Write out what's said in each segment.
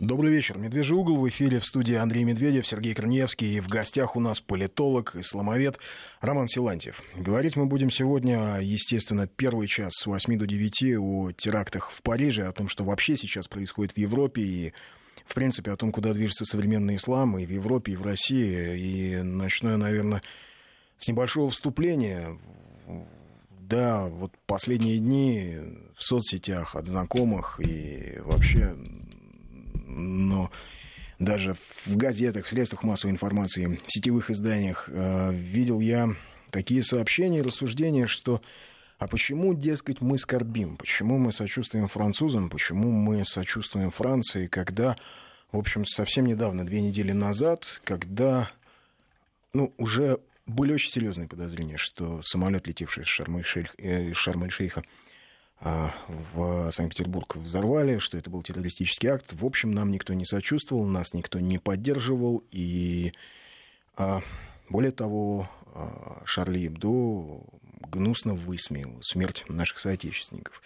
Добрый вечер. Медвежий угол в эфире в студии Андрей Медведев, Сергей Корнеевский. И в гостях у нас политолог, исламовед Роман Силантьев. Говорить мы будем сегодня, естественно, первый час с 8 до 9 о терактах в Париже, о том, что вообще сейчас происходит в Европе и в принципе, о том, куда движется современный ислам и в Европе, и в России. И начну я, наверное, с небольшого вступления. Да, вот последние дни в соцсетях от знакомых и вообще но даже в газетах, в средствах массовой информации, в сетевых изданиях э, видел я такие сообщения и рассуждения, что а почему, дескать, мы скорбим? Почему мы сочувствуем французам? Почему мы сочувствуем Франции, когда, в общем, совсем недавно, две недели назад, когда ну, уже были очень серьезные подозрения, что самолет, летевший из Шарм-эль-Шейха, а, в Санкт-Петербург взорвали, что это был террористический акт. В общем, нам никто не сочувствовал, нас никто не поддерживал. И а, более того, а, Шарли Эбдо гнусно высмеял смерть наших соотечественников.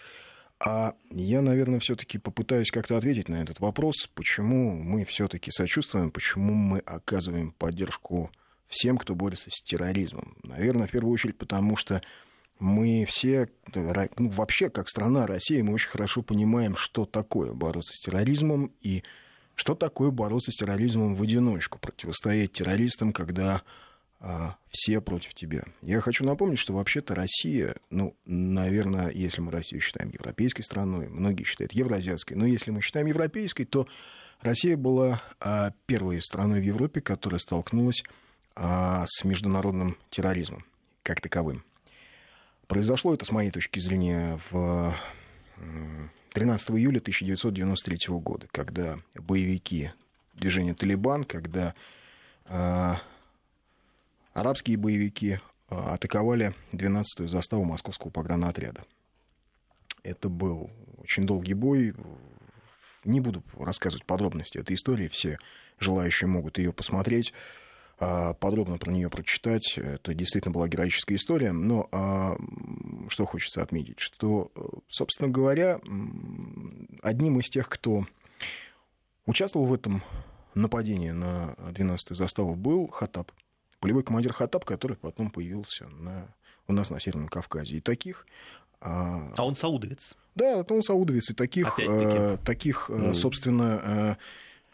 А я, наверное, все-таки попытаюсь как-то ответить на этот вопрос, почему мы все-таки сочувствуем, почему мы оказываем поддержку всем, кто борется с терроризмом. Наверное, в первую очередь, потому что мы все, ну, вообще, как страна Россия, мы очень хорошо понимаем, что такое бороться с терроризмом и что такое бороться с терроризмом в одиночку, противостоять террористам, когда а, все против тебя. Я хочу напомнить, что вообще-то Россия, ну, наверное, если мы Россию считаем европейской страной, многие считают евроазиатской, но если мы считаем европейской, то Россия была а, первой страной в Европе, которая столкнулась а, с международным терроризмом как таковым. Произошло это, с моей точки зрения, в 13 июля 1993 года, когда боевики движения «Талибан», когда э, арабские боевики э, атаковали 12-ю заставу московского погранотряда. Это был очень долгий бой. Не буду рассказывать подробности этой истории, все желающие могут ее посмотреть. А, подробно про нее прочитать. Это действительно была героическая история. Но а, что хочется отметить, что, собственно говоря, одним из тех, кто участвовал в этом нападении на 12-ю заставу, был Хатаб. Полевой командир Хатаб, который потом появился на, у нас на Северном Кавказе. И таких а, а он саудовец? Да, он саудовец. И таких, э, таких ну... собственно,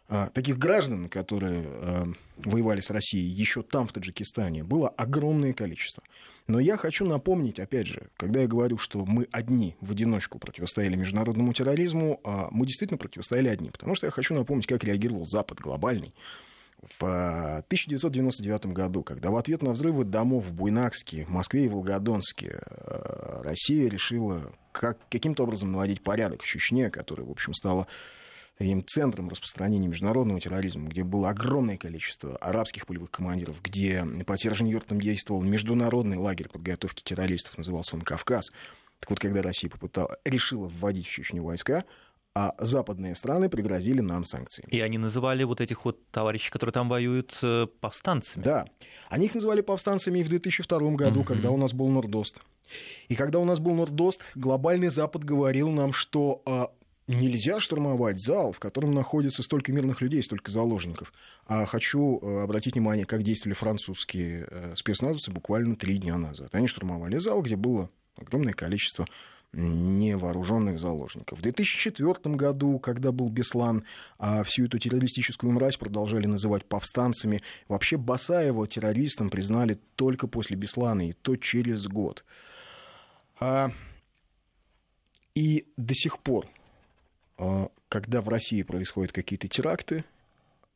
таких граждан, которые а, воевали с Россией еще там, в Таджикистане, было огромное количество. Но я хочу напомнить, опять же, когда я говорю, что мы одни в одиночку противостояли международному терроризму, а, мы действительно противостояли одни. Потому что я хочу напомнить, как реагировал Запад глобальный. В 1999 году, когда в ответ на взрывы домов в Буйнакске, Москве и Волгодонске Россия решила как, каким-то образом наводить порядок в Чечне, который, в общем, стала таким центром распространения международного терроризма, где было огромное количество арабских полевых командиров, где по Сержень-Юртам действовал международный лагерь подготовки террористов, назывался он «Кавказ». Так вот, когда Россия попытала, решила вводить в Чечню войска, а западные страны пригрозили нам санкциями. И они называли вот этих вот товарищей, которые там воюют, э, повстанцами. Да. Они их называли повстанцами и в 2002 году, угу. когда у нас был Нордост. И когда у нас был Нордост, глобальный Запад говорил нам, что а, нельзя штурмовать зал, в котором находится столько мирных людей, столько заложников. А хочу э, обратить внимание, как действовали французские э, спецназовцы буквально три дня назад. Они штурмовали зал, где было огромное количество невооруженных заложников. В 2004 году, когда был Беслан, а всю эту террористическую мразь продолжали называть повстанцами. Вообще Басаева террористом признали только после Беслана, и то через год. А... И до сих пор когда в России происходят какие-то теракты,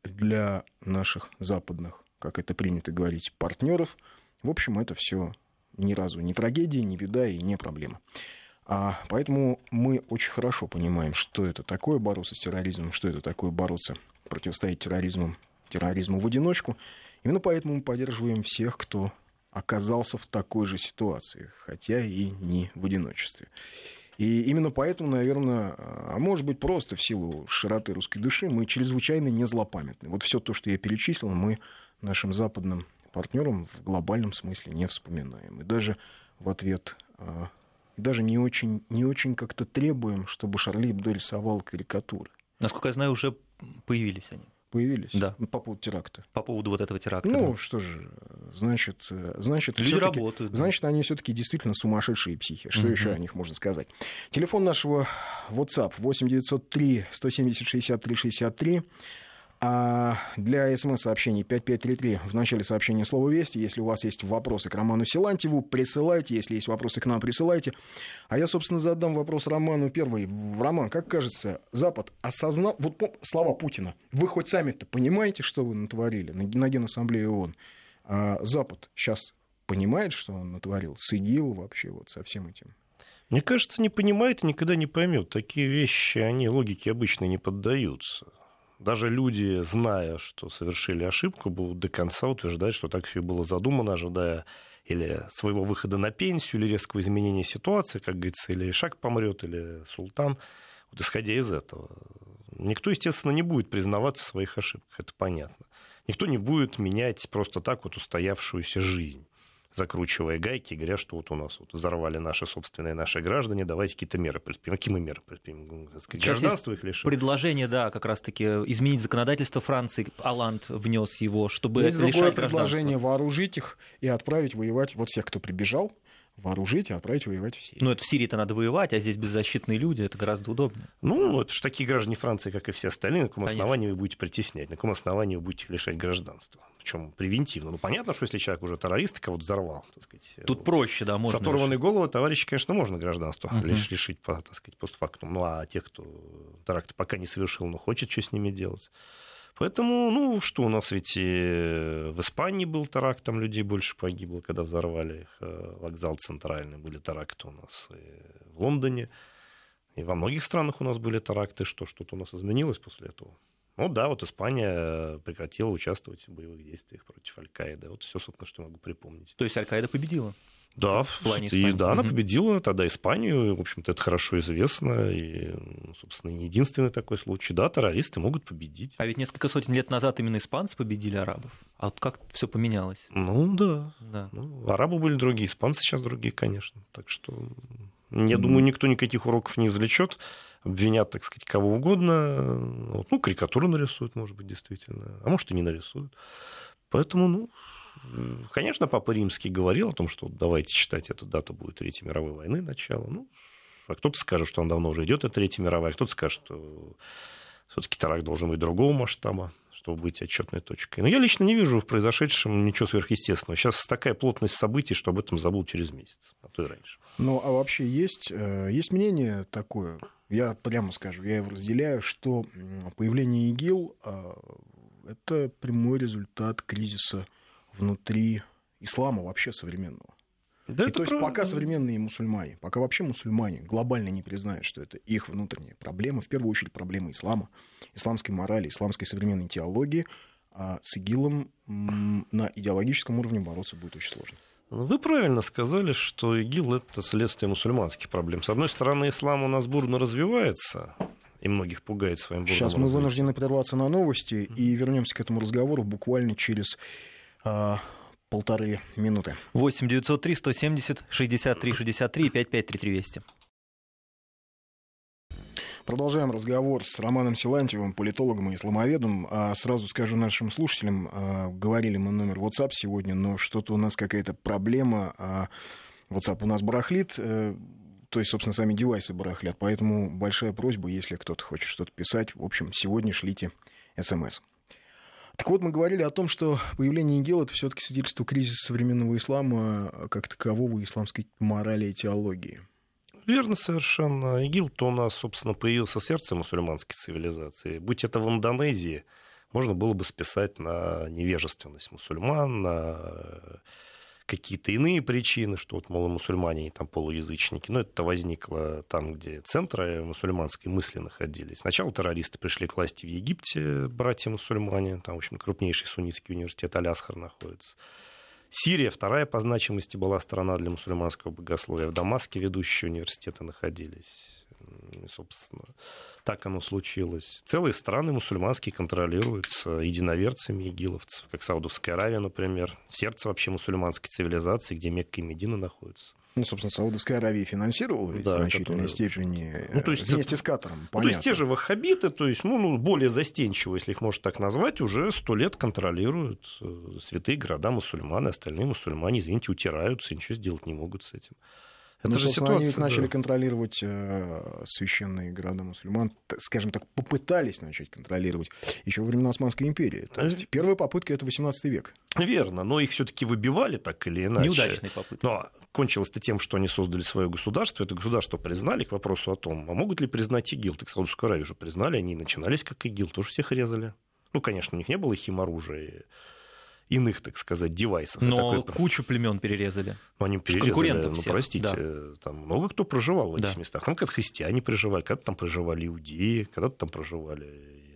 для наших западных, как это принято говорить, партнеров, в общем, это все ни разу не трагедия, не беда и не проблема. А поэтому мы очень хорошо понимаем, что это такое бороться с терроризмом, что это такое бороться, противостоять терроризму, терроризму в одиночку. Именно поэтому мы поддерживаем всех, кто оказался в такой же ситуации, хотя и не в одиночестве. И именно поэтому, наверное, а может быть просто в силу широты русской души, мы чрезвычайно не злопамятны. Вот все то, что я перечислил, мы нашим западным партнерам в глобальном смысле не вспоминаем. И даже в ответ а, даже не очень, не очень как-то требуем, чтобы Шарли Эбдо рисовал карикатуры. Насколько я знаю, уже появились они. Появились? Да. По поводу теракта. По поводу вот этого теракта. Ну, да. что же, значит, значит, Люди работают. Значит, они все-таки действительно сумасшедшие психи. Что Мгм. еще о них можно сказать? Телефон нашего WhatsApp 8903 170 63 63. А для смс-сообщений 5533 в начале сообщения слово «Вести». Если у вас есть вопросы к Роману Силантьеву, присылайте. Если есть вопросы к нам, присылайте. А я, собственно, задам вопрос Роману первый. Роман, как кажется, Запад осознал... Вот слова Путина. Вы хоть сами-то понимаете, что вы натворили на, на Генассамблее ООН? А Запад сейчас понимает, что он натворил? С ИГИЛ вообще вот со всем этим? Мне кажется, не понимает и никогда не поймет. Такие вещи, они логике обычно не поддаются. Даже люди, зная, что совершили ошибку, будут до конца утверждать, что так все и было задумано, ожидая или своего выхода на пенсию, или резкого изменения ситуации, как говорится, или Ишак помрет, или Султан. Вот исходя из этого. Никто, естественно, не будет признаваться в своих ошибках, это понятно. Никто не будет менять просто так вот устоявшуюся жизнь закручивая гайки, говоря, что вот у нас вот взорвали наши собственные наши граждане, давайте какие-то меры предпримем. Какие мы меры предпримем? Сейчас Гражданство их лишим? Предложение, да, как раз-таки изменить законодательство Франции. Аланд внес его, чтобы Есть другое лишать предложение гражданства. вооружить их и отправить воевать, вот всех, кто прибежал, вооружить и отправить воевать в Сирию. Ну, это в Сирии-то надо воевать, а здесь беззащитные люди, это гораздо удобнее. Ну, это же такие граждане Франции, как и все остальные, на каком Конечно. основании вы будете притеснять, на каком основании вы будете лишать гражданства. Причем превентивно. Ну, понятно, что если человек уже террорист, кого-то взорвал, так сказать, Тут проще, да, с можно. оторванной решить. головы товарища, конечно, можно гражданство Мгм. лишь лишить, по, так сказать, постфактум. Ну, а тех, кто теракт пока не совершил, но хочет что с ними делать. Поэтому, ну, что у нас ведь и в Испании был теракт, там людей больше погибло, когда взорвали их э, вокзал центральный, были теракты у нас и в Лондоне, и во многих странах у нас были теракты, что что-то у нас изменилось после этого. Ну да, вот Испания прекратила участвовать в боевых действиях против Аль-Каиды. Вот все, собственно, что могу припомнить. То есть Аль-Каида победила. Да, В плане и Испании. да, она победила тогда Испанию, в общем-то, это хорошо известно, и, ну, собственно, не единственный такой случай. Да, террористы могут победить. А ведь несколько сотен лет назад именно испанцы победили арабов. А вот как все поменялось? Ну, да. Да. Ну, арабы были другие, испанцы сейчас другие, конечно. Так что, я Мгм. думаю, никто никаких уроков не извлечет. Обвинят, так сказать, кого угодно. Вот, ну, карикатуру нарисуют, может быть, действительно. А может, и не нарисуют. Поэтому, ну, конечно, Папа Римский говорил о том, что давайте считать, эта дата будет Третьей мировой войны, начало. Ну, а кто-то скажет, что он давно уже идет, эта Третья мировая, а кто-то скажет, что все-таки теракт должен быть другого масштаба, чтобы быть отчетной точкой. Но я лично не вижу в произошедшем ничего сверхъестественного. Сейчас такая плотность событий, что об этом забудут через месяц, а то и раньше. Ну, а вообще есть, э, есть мнение такое, я прямо скажу, я его разделяю, что появление ИГИЛ э, это прямой результат кризиса внутри ислама вообще современного. Да, И то есть пока современные мусульмане, пока вообще мусульмане глобально не признают, что это их внутренняя проблема, в первую очередь проблема ислама, исламской морали, исламской современной теологии, а с ИГИЛом на идеологическом уровне бороться будет очень сложно. Вы правильно сказали, что ИГИЛ – это следствие мусульманских проблем. С одной стороны, ислам у нас бурно развивается, и многих пугает своим бурным Сейчас мы развитием. вынуждены прерваться на новости и вернемся к этому разговору буквально через а, полторы минуты. 8 903 170 63 63 и 5533 Вести. Продолжаем разговор с Романом Силантьевым, политологом и исламоведом. А сразу скажу нашим слушателям, а, говорили мы номер WhatsApp сегодня, но что-то у нас какая-то проблема. а, WhatsApp у нас барахлит, э, то есть, собственно, сами девайсы барахлят. Поэтому большая просьба, если кто-то хочет что-то писать, в общем, сегодня шлите смс. Так вот, мы говорили о том, что появление ИГИЛ — это все-таки свидетельство кризиса современного ислама а, как такового исламской морали и теологии. Верно совершенно. ИГИЛ-то у нас, собственно, появился в сердце мусульманской цивилизации. Будь это в Индонезии, можно было бы списать на невежественность мусульман, на какие-то иные причины, что вот, мол, мусульмане они там полуязычники. Но это возникло там, где центры мусульманской мысли находились. Сначала террористы пришли к власти в Египте, братья-мусульмане. Там, в общем, крупнейший суннитский университет Алясхар находится. Сирия, вторая по значимости была страна для мусульманского богословия. В Дамаске ведущие университеты находились. И, собственно, так оно случилось. Целые страны мусульманские контролируются единоверцами игиловцев, как Саудовская Аравия, например. Сердце вообще мусульманской цивилизации, где Мекка и Медина находятся. Ну, собственно, Саудовская Аравия финансировала да, в значительной которые... степени ну, то есть вместе с Катаром. Ну, то есть те же ваххабиты, то есть ну, ну, более застенчивые, если их можно так назвать, уже сто лет контролируют э, святые города мусульманы, остальные мусульмане, извините, утираются, ничего сделать не могут с этим. Это ну, же ситуация, они да. начали контролировать э, священные города мусульман, скажем так, попытались начать контролировать еще во времена Османской империи. То есть первая попытка это 18 век. Верно, но их все-таки выбивали так или иначе. Неудачные попытки. Но кончилось-то тем, что они создали свое государство. Это государство признали к вопросу о том, а могут ли признать ИГИЛ. Так Саудовскую Аравию уже признали, они начинались как ИГИЛ, тоже всех резали. Ну, конечно, у них не было химоружия иных, так сказать, девайсов. Но такой... кучу племен перерезали. Ну, они перерезали, конкурентов ну, всех, простите, да. там много кто проживал в этих да. местах. Там когда христиане проживали, когда там проживали иудеи, когда-то там проживали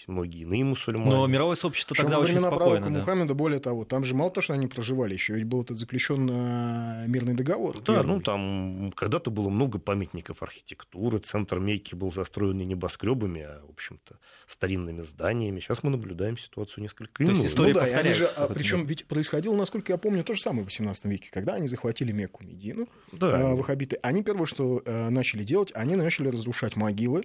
сказать, многие иные мусульмане. Но мировое сообщество тогда очень спокойно. Да. Мухаммеда, более того, там же мало того, что они проживали, еще ведь был этот заключен э, мирный договор. Да, первый. ну там когда-то было много памятников архитектуры, центр Мейки был застроен не небоскребами, а, в общем-то, старинными зданиями. Сейчас мы наблюдаем ситуацию несколько иную. То есть история ну, да, они же, а, причем ведь происходило, насколько я помню, то же самое в 18 веке, когда они захватили Мекку, Медину, да. э, ваххабиты. Они первое, что э, начали делать, они начали разрушать могилы,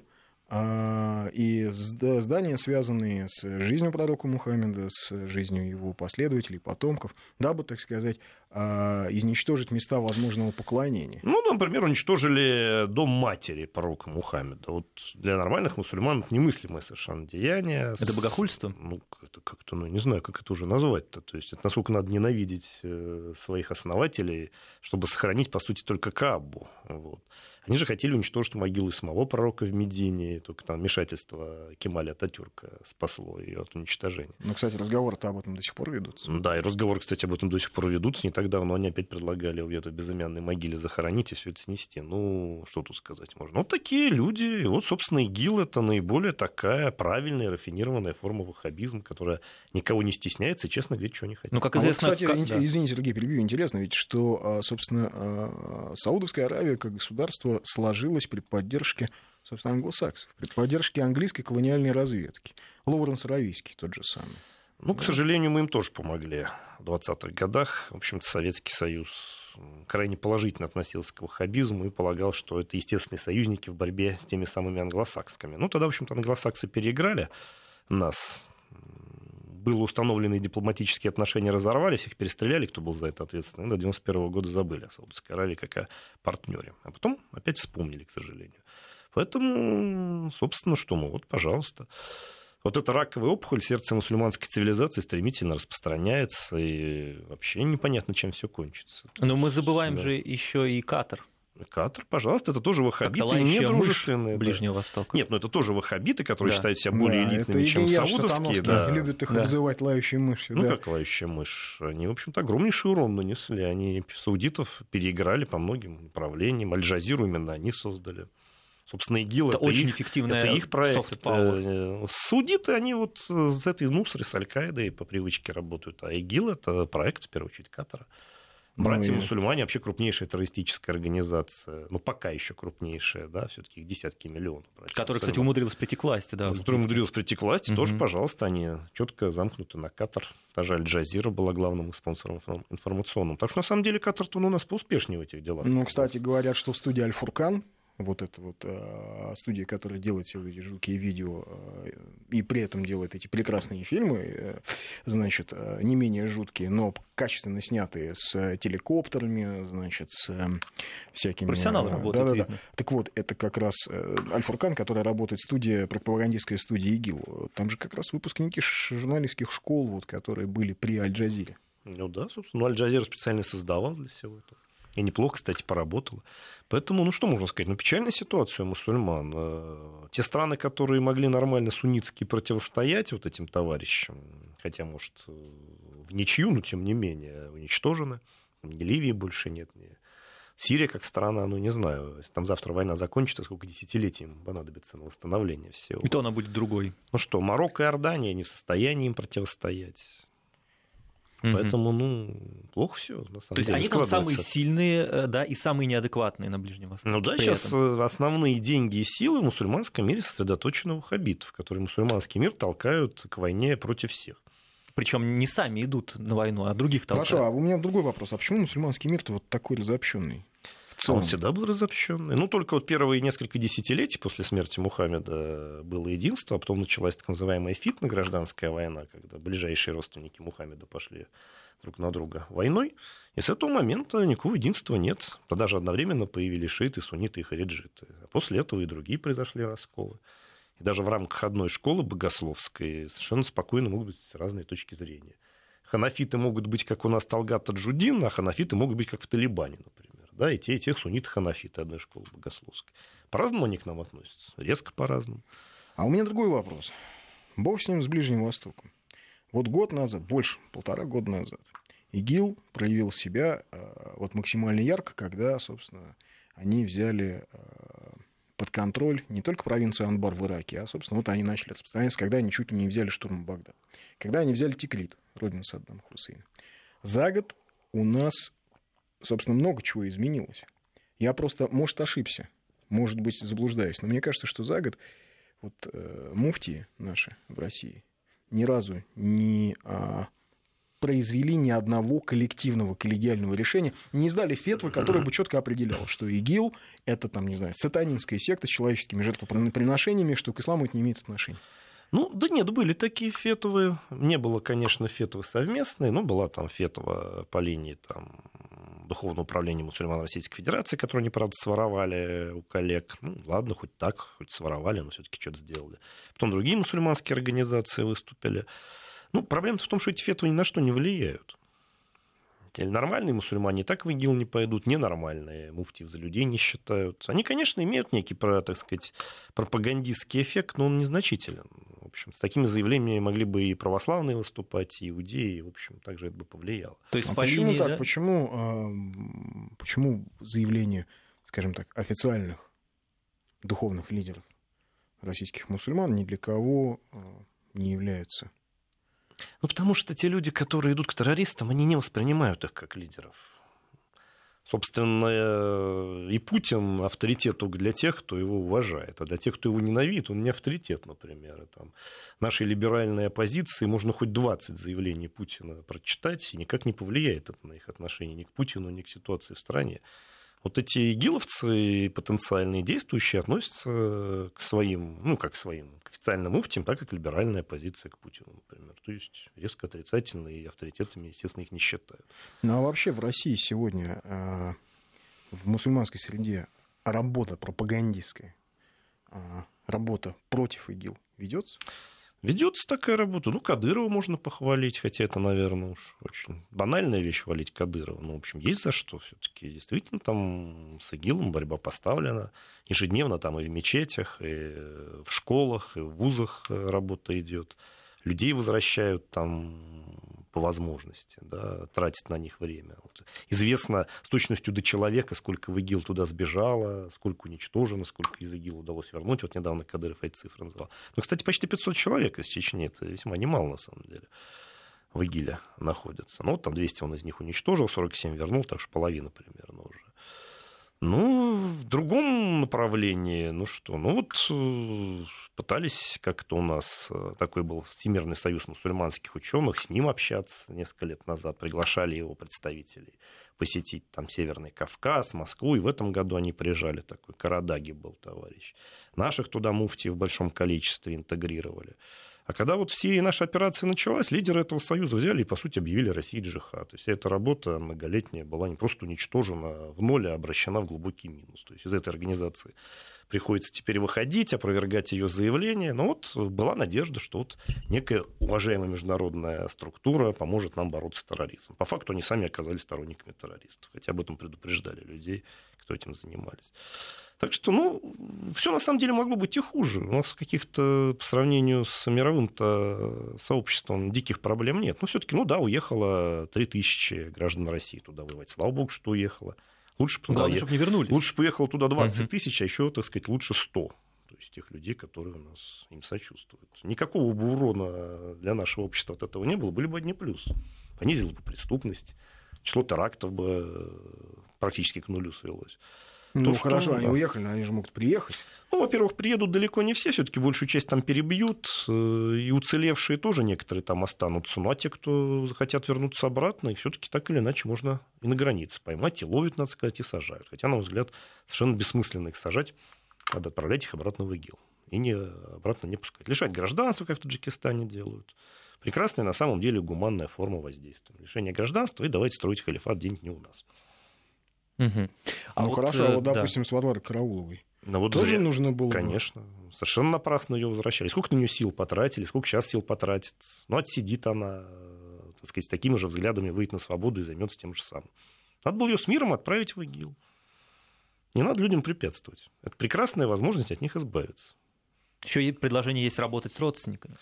и здания, связанные с жизнью пророка Мухаммеда, с жизнью его последователей, потомков, дабы, так сказать, а, изничтожить места возможного поклонения. Ну, например, уничтожили дом матери пророка Мухаммеда. Вот для нормальных мусульман это немыслимое совершенно деяние. Это богохульство? Ну, это как-то, ну, не знаю, как это уже назвать-то. То есть, это насколько надо ненавидеть э, своих основателей, чтобы сохранить, по сути, только Кабу. Вот. Они же хотели уничтожить могилу самого пророка в Медине, только там вмешательство Кемаля Ататюрка спасло ее от уничтожения. Ну, кстати, разговоры-то об этом до сих пор ведутся. Да, и разговоры, кстати, об этом до сих пор ведутся. Не так давно они опять предлагали где-то в безымянной могиле захоронить и все это снести. Ну, что тут сказать можно. Вот такие люди. И вот, собственно, ИГИЛ — это наиболее такая правильная, рафинированная форма ваххабизма, которая никого не стесняется и честно говорит, что не хотят. Ну, как известно... А вот, кстати, как... извините, Сергей, перебью, интересно ведь, что, а, собственно, а, Саудовская Аравия как государство сложилось при поддержке, собственно, англосаксов, при поддержке английской колониальной разведки. Лоуренс Равийский тот же самый. Ну, к сожалению, мы им тоже помогли в 20-х годах. В общем-то, Советский Союз крайне положительно относился к ваххабизму и полагал, что это естественные союзники в борьбе с теми самыми англосаксами. Ну, тогда, в общем-то, англосаксы переиграли нас. Было установлены дипломатические отношения, разорвались, их перестреляли, кто был за это ответственный. До 91 года забыли о Саудовской Аравии как о партнере. А потом опять вспомнили, к сожалению. Поэтому, собственно, что, ну вот, пожалуйста. Вот эта раковая опухоль сердца мусульманской цивилизации стремительно распространяется, и вообще непонятно, чем все кончится. Но мы забываем да. же еще и Катар. Катар, пожалуйста, это тоже ваххабиты, недружественные. Ближнего да. Востока. Нет, ну это тоже ваххабиты, которые да. считают себя более да, элитными, чем саудовские. Да. любят их да. обзывать лающей мышью. Ну да. как лающая мышь? Они, в общем-то, огромнейший урон нанесли. Они саудитов переиграли по многим направлениям. Аль-Джазиру именно они создали. Собственно, ИГИЛ это, это очень их, эффективная это их проект. Это, саудиты, они вот с этой Нусры, с Аль-Каидой по привычке работают. А ИГИЛ это проект, в первую очередь, Катара. Братья-мусульмане вообще крупнейшая террористическая организация, ну пока еще крупнейшая, да, все-таки их десятки миллионов. Которая, кстати, умудрилась прийти к власти, да. Которая умудрилась прийти к власти, угу. тоже, пожалуйста, они четко замкнуты на Катар. Даже Аль-Джазира была главным спонсором информационным. Так что, на самом деле, Катар-то ну, у нас поуспешнее в этих делах. Ну, кстати, говорят, что в студии Аль-Фуркан вот эта вот э, студия, которая делает все эти жуткие видео э, и при этом делает эти прекрасные фильмы, э, значит, э, не менее жуткие, но качественно снятые с телекоптерами, значит, с э, всякими... Профессионал э, работает, да, да, да. Так вот, это как раз э, Альфуркан, которая работает студия, пропагандистская студия ИГИЛ. Там же как раз выпускники журналистских школ, вот, которые были при Аль-Джазире. Ну да, собственно, ну, Аль-Джазир специально создавал для всего этого. И неплохо, кстати, поработала. Поэтому, ну что можно сказать? Ну, печальная ситуация у мусульман. Э, те страны, которые могли нормально суннитски противостоять вот этим товарищам, хотя, может, в ничью, но тем не менее, уничтожены. Ни Ливии больше нет, ни Сирия как страна, ну не знаю, если там завтра война закончится, сколько десятилетий им понадобится на восстановление всего. И то она будет другой. Ну что, Марокко и Иордания не в состоянии им противостоять. Поэтому, ну, плохо все. На самом То есть они там самые сильные, э, да, и самые неадекватные на Ближнем Востоке. Ну да, сейчас этом. Э, основные деньги и силы в мусульманском мире сосредоточены у хабитов, которые мусульманский мир толкают к войне против всех. Причем не сами идут на войну, а других толкают. Хорошо, а у меня другой вопрос. А почему мусульманский мир-то вот такой разобщенный? А он всегда был разобщенный. Ну, только вот первые несколько десятилетий после смерти Мухаммеда было единство, а потом началась так называемая фитна, гражданская война, когда ближайшие родственники Мухаммеда пошли друг на друга войной. И с этого момента никакого единства нет. Да даже одновременно появились шииты, сунниты и хариджиты. А после этого и другие произошли расколы. И даже в рамках одной школы богословской совершенно спокойно могут быть разные точки зрения. Ханафиты могут быть, как у нас Талгат Таджудин, а ханафиты могут быть, как в Талибане, например. Да, и те, и те сунниты ханафиты одной школы богословской. По-разному они к нам относятся, резко по-разному. А у меня другой вопрос. Бог с ним, с Ближним Востоком. Вот год назад, больше, полтора года назад, ИГИЛ проявил себя э, вот максимально ярко, когда, собственно, они взяли э, под контроль не только провинцию Анбар в Ираке, а, собственно, вот они начали распространяться, когда они чуть ли не взяли штурм Багдад. Когда они взяли Тиклит, родину Саддама Хусейна. За год у нас, собственно, много чего изменилось. Я просто, может, ошибся, может быть, заблуждаюсь, но мне кажется, что за год вот э, муфтии наши в России ни разу не а, произвели ни одного коллективного коллегиального решения, не издали фетвы, которое бы четко определяло, что ИГИЛ — это, там, не знаю, сатанинская секта с человеческими жертвоприношениями, что к исламу это не имеет отношения. Ну, да нет, были такие фетовые. Не было, конечно, фетовы совместные, но была там фетова по линии там, Духовного управления мусульман Российской Федерации, которую они, правда, своровали у коллег. Ну, ладно, хоть так, хоть своровали, но все-таки что-то сделали. Потом другие мусульманские организации выступили. Ну, проблема в том, что эти фетвы ни на что не влияют. Нормальные мусульмане так в ИГИЛ не пойдут, ненормальные муфтиев за людей не считают. Они, конечно, имеют некий, так сказать, пропагандистский эффект, но он незначителен. В общем, с такими заявлениями могли бы и православные выступать, и иудеи, в общем, также это бы повлияло. То есть а по почему линии, так? Да? Почему, а, почему заявления, скажем так, официальных духовных лидеров российских мусульман ни для кого а, не являются ну, потому что те люди, которые идут к террористам, они не воспринимают их как лидеров. Собственно, и Путин авторитет только для тех, кто его уважает. А для тех, кто его ненавидит, он не авторитет, например. И там, нашей либеральной оппозиции можно хоть 20 заявлений Путина прочитать, и никак не повлияет это на их отношение ни к Путину, ни к ситуации в стране. Вот эти игиловцы потенциальные действующие относятся к своим, ну, как к своим к официальным муфтиям, так и к либеральной оппозиции к Путину, например. То есть резко отрицательные и авторитетами, естественно, их не считают. Ну, а вообще в России сегодня э, в мусульманской среде работа пропагандистская, э, работа против ИГИЛ ведется? Ведется такая работа. Ну, Кадырова можно похвалить, хотя это, наверное, уж очень банальная вещь хвалить Кадырова. Ну, в общем, есть за что все-таки. Действительно, там с ИГИЛом борьба поставлена. Ежедневно там и в мечетях, и в школах, и в вузах работа идет. Людей возвращают там по возможности, да, тратить на них время. Вот. Известно с точностью до человека, сколько в ИГИЛ туда сбежало, сколько уничтожено, сколько из ИГИЛ удалось вернуть. Вот недавно Кадыров эти цифры назвал. Ну, кстати, почти 500 человек из Чечни, это весьма немало на самом деле в ИГИЛе находятся. Ну, вот там 200 он из них уничтожил, 47 вернул, так что половина примерно уже. Ну, в другом направлении, ну что, ну вот э, пытались как-то у нас, э, такой был Всемирный союз мусульманских ученых, с ним общаться несколько лет назад, приглашали его представителей посетить там Северный Кавказ, Москву, и в этом году они приезжали, такой Карадаги был товарищ. Наших туда муфти в большом количестве интегрировали. А когда вот все наши операции началась, лидеры этого союза взяли и, по сути, объявили России джихад. То есть эта работа многолетняя была не просто уничтожена в ноль, а обращена в глубокий минус. То есть из этой организации приходится теперь выходить, опровергать ее заявление. Но вот была надежда, что вот некая уважаемая международная структура поможет нам бороться с терроризмом. По факту они сами оказались сторонниками террористов, хотя об этом предупреждали людей, кто этим занимались. Так что, ну, все на самом деле могло быть и хуже. У нас каких-то, по сравнению с мировым-то сообществом, диких проблем нет. Но все-таки, ну да, уехало 3000 граждан России туда воевать. Слава богу, что уехало. Лучше Главное, чтобы не вернулись. Лучше поехало туда 20 тысяч, а еще, так сказать, лучше 100. То есть тех людей, которые у нас им сочувствуют. Никакого бы урона для нашего общества от этого не было, были бы одни плюсы. Понизила бы преступность, число терактов бы практически к нулю свелось. Ну, То, что- хорошо, они да. уехали, но они же могут приехать. Ну, во-первых, приедут далеко не все, все-таки большую часть там перебьют, э, и уцелевшие тоже некоторые там останутся. Ну, а те, кто захотят вернуться обратно, их все-таки так или иначе можно и на границе поймать, и ловят, надо сказать, и сажают. Хотя, на мой взгляд, совершенно бессмысленно их сажать, надо отправлять их обратно в ИГИЛ. И не, обратно не пускать. Лишать гражданства, как в Таджикистане делают. Прекрасная на самом деле гуманная форма воздействия. Лишение гражданства и давайте строить халифат где-нибудь не у нас. Мгм. А ну вот, хорошо, э, а вот, да. допустим, с Варварой Карауловой. Но вот Тоже зря. нужно было бы- Конечно. Совершенно напрасно ее возвращали. Сколько на нее сил потратили, сколько сейчас сил потратит. Ну, отсидит она, э, так сказать, с такими же взглядами выйдет на свободу и займется тем же самым. Надо было ее с миром отправить в ИГИЛ. Не надо людям препятствовать. Это прекрасная возможность от них избавиться. Еще и предложение есть работать с родственниками.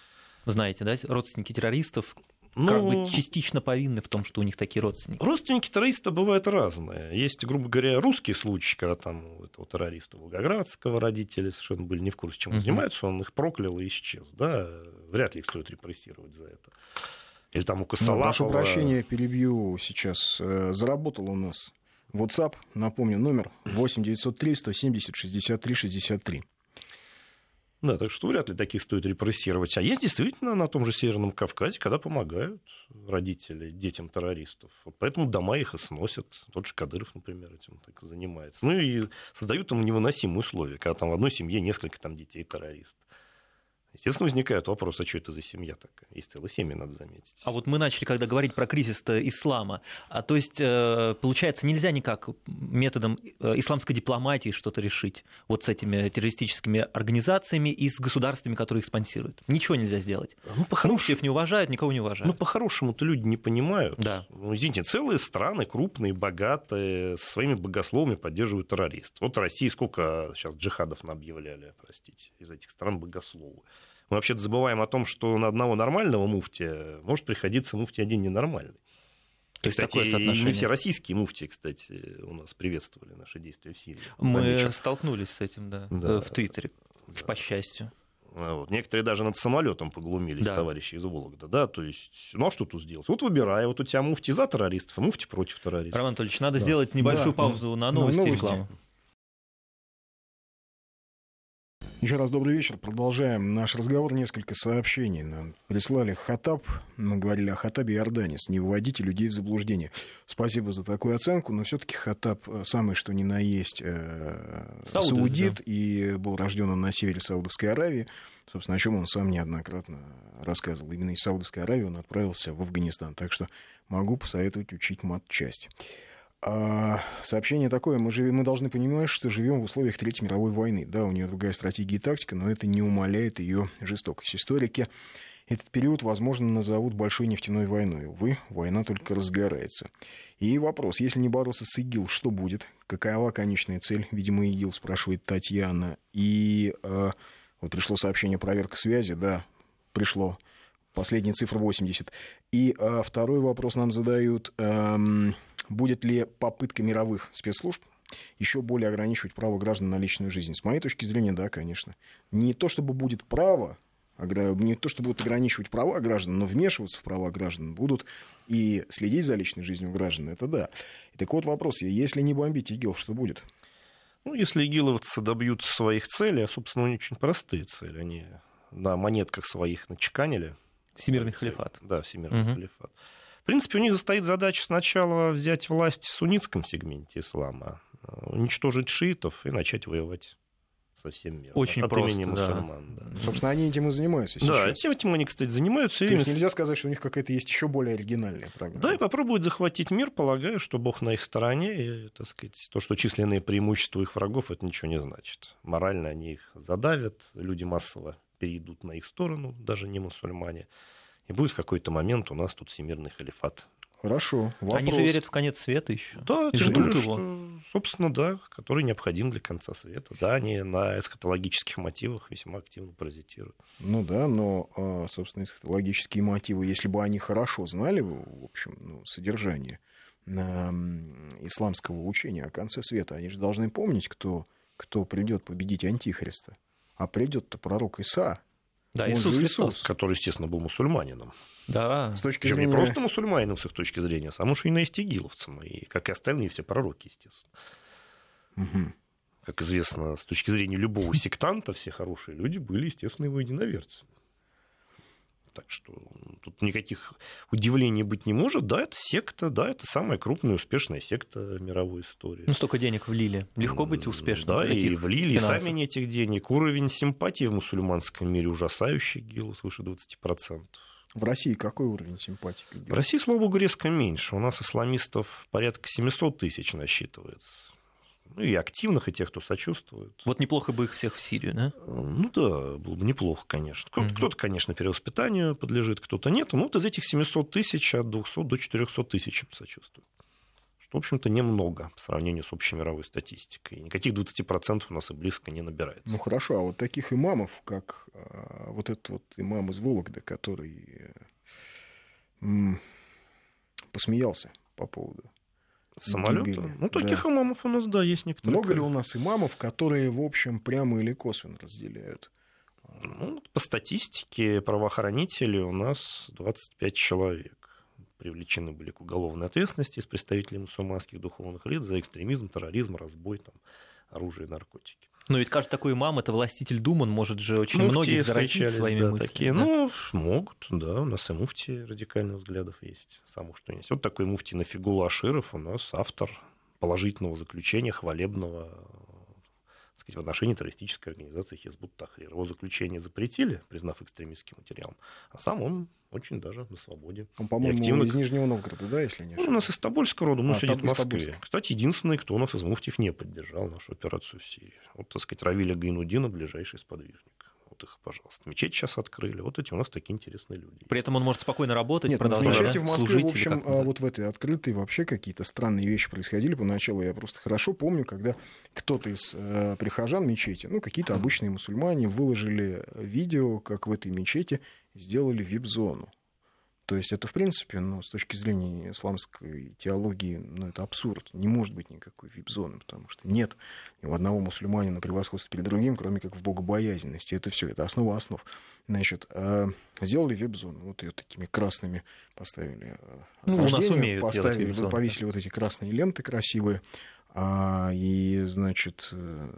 Вы знаете, да, родственники террористов Ну, как бы частично повинны в том, что у них такие родственники. Родственники террориста бывают разные. Есть, грубо говоря, русский случай, когда там у этого террориста Волгоградского родители совершенно были не в курсе, чем он Мгм. занимается, он их проклял и исчез. Да? Вряд ли их стоит репрессировать за это. Или там у Ну, Косолапова... прошу прощения, перебью сейчас. Э, Заработал у нас WhatsApp, напомню, номер 8 903 170 63 63. Да, так что вряд ли таких стоит репрессировать. А есть действительно на том же Северном Кавказе, когда помогают родители детям террористов. Вот поэтому дома их и сносят. Тот же Кадыров, например, этим так занимается. Ну и создают им невыносимые условия, когда там в одной семье несколько там детей террористов. Естественно, возникает вопрос, а что это за семья такая? Есть целая семья, надо заметить. А вот мы начали, когда говорить про кризис ислама, а, то есть, э, получается, нельзя никак методом э, исламской дипломатии что-то решить вот с этими террористическими организациями и с государствами, которые их спонсируют. Ничего нельзя сделать. Ну, по-хорошему, Муфтиев не уважают, никого не ну, уважают. по-хорошему-то люди не понимают. Да. Ну, извините, целые страны, крупные, богатые, со своими богословами поддерживают террористов. Вот России сколько сейчас джихадов объявляли, простите, из этих стран богословы. Мы вообще-то забываем о том, что на одного нормального муфтия может приходиться муфтий один ненормальный. То есть кстати, такое соотношение. не все российские муфтии, кстати, у нас приветствовали наши действия в Сирии. Мы Замечу. столкнулись с этим, да, Да. э, в Твиттере, Да. по счастью. А Вот. Некоторые даже над самолетом поглумились, Да. товарищи из Вологды. Да? То есть, ну а что тут сделать? Вот выбирай, вот у тебя муфти за террористов, а муфти против террористов. Роман Анатольевич, надо Да. сделать небольшую Да. паузу на Ну, новости и новости. рекламу. Еще раз добрый вечер. Продолжаем наш разговор. Несколько сообщений нам прислали Хатаб. Мы говорили о Хатабе. Иорданец. Не вводите людей в заблуждение. Спасибо за такую оценку, но все-таки Хатаб э, самый что ни на есть э, Саудовец, саудит и был рожден он на севере Саудовской Аравии. Собственно, о чем он сам неоднократно рассказывал. Именно из Саудовской Аравии он отправился в Афганистан. Так что могу посоветовать учить матчасть. А, сообщение такое. Мы, живем, мы должны понимать, что живем в условиях Третьей мировой войны. Да, у нее другая стратегия и тактика, но это не умаляет ее жестокость. Историки этот период, возможно, назовут большой нефтяной войной. Увы, война только разгорается. И вопрос, если не бороться с ИГИЛ, что будет? Какова конечная цель? Видимо, ИГИЛ, спрашивает Татьяна. И э, вот пришло сообщение проверка связи, да, пришло. Последняя цифра 80. И э, второй вопрос нам задают. эм, будет ли попытка мировых спецслужб еще более ограничивать право граждан на личную жизнь? С моей точки зрения, да, конечно. Не то, чтобы будет право, не то, что будут ограничивать права граждан, но вмешиваться в права граждан будут и следить за личной жизнью граждан, это да. И так вот вопрос, если не бомбить ИГИЛ, что будет? Ну, если игиловцы добьются своих целей, а, собственно, у них очень простые цели, они на монетках своих начеканили. Всемирный халифат. Да, всемирный Мгм. халифат. В принципе, у них стоит задача сначала взять власть в суннитском сегменте ислама, э, уничтожить шиитов и начать воевать со всем миром. Очень от просто, имени да. мусульман. Да, Собственно, они этим и занимаются сейчас. да этим, этим они, кстати, занимаются. То и есть нельзя сказать, что у них какая-то есть еще более оригинальная программа. Да, и попробуют захватить мир, полагая, что Бог на их стороне, и, так сказать, то, что численные преимущества их врагов, это ничего не значит. Морально они их задавят, люди массово перейдут на их сторону, даже не мусульмане. И будет в какой-то момент у нас тут всемирный халифат. Хорошо. Вопрос. Они же верят в конец света еще. Да, И ждут более, его. что, собственно, да, который необходим для конца света. Да, они на эсхатологических мотивах весьма активно паразитируют. Ну да, но, а, собственно, логические мотивы, если бы они хорошо знали, в общем, ну, содержание исламского учения о конце света, они же должны помнить, кто, кто придет победить Антихриста. А придет-то пророк Иса. Да, Он Иисус же Христос. Иисус. Который, естественно, был мусульманином. Да. С точки Причем не зрения... просто мусульманином с их точки зрения, а сам уж и наистигиловцем, и как и остальные все пророки, естественно. Мгм. как известно, с точки зрения любого сектанта, все хорошие люди были, естественно, его единоверцами. Так что тут никаких удивлений быть не может. Да, это секта, да, это самая крупная успешная секта мировой истории. Ну, столько денег влили. Легко быть успешным. Да, и влили, финансов. и сами этих денег. Уровень симпатии в мусульманском мире ужасающий, Гил, свыше 20%. В России какой уровень симпатии? В России, слава богу, резко меньше. У нас исламистов порядка 700 тысяч насчитывается ну и активных, и тех, кто сочувствует. Вот неплохо бы их всех в Сирию, да? Ну да, было бы неплохо, конечно. Кто-то, кто-то конечно, перевоспитанию подлежит, кто-то нет. Ну вот из этих 700 тысяч от 200 до 400 тысяч сочувствуют. Что, в общем-то, немного по сравнению с общей мировой статистикой. Никаких 20% у нас и близко не набирается. Ну хорошо, а вот таких имамов, как а, вот этот вот имам из Вологды, который м- посмеялся по поводу самолета. Ну, таких да. имамов у нас, да, есть некоторые. Много ли у нас имамов, которые, в общем, прямо или косвенно разделяют? Ну, по статистике правоохранителей у нас 25 человек привлечены были к уголовной ответственности из представителей мусульманских духовных лиц за экстремизм, терроризм, разбой, там, оружие и наркотики. Но ведь каждый такой имам это властитель Дум, он может же очень муфти многих заразить своими да, мыслями. Такие, да? Ну, могут, да. У нас и муфти радикальных взглядов есть. Само что есть. Вот такой муфти Нафигул Аширов у нас автор положительного заключения, хвалебного сказать, в отношении террористической организации Хизбут Тахрир. Его заключение запретили, признав экстремистским материалом, а сам он очень даже на свободе. Он, по-моему, активно... из Нижнего Новгорода, да, если не ошибаюсь? Ну, у нас из Тобольска родом, но а, сидит в Москве. Кстати, единственный, кто у нас из муфтиев не поддержал нашу операцию в Сирии. Вот, так сказать, Равиля Гайнудина, ближайший сподвижник. Вот их, пожалуйста. Мечеть сейчас открыли. Вот эти у нас такие интересные люди. При этом он может спокойно работать, Нет, продолжать. Нет, в Москве, служить, в общем, а, вот в этой открытой вообще какие-то странные вещи происходили поначалу. Я просто хорошо помню, когда кто-то из э, прихожан мечети, ну, какие-то обычные мусульмане, выложили видео, как в этой мечети сделали вип-зону. То есть это, в принципе, ну, с точки зрения исламской теологии, ну, это абсурд. Не может быть никакой вип-зоны, потому что нет ни у одного мусульманина превосходства перед другим, кроме как в богобоязненности. Это все, это основа основ. Значит, а, сделали вип-зону, вот ее такими красными поставили. Э, ну, у нас умеют поставили, повесили вот эти красные ленты красивые, а, и, значит, э,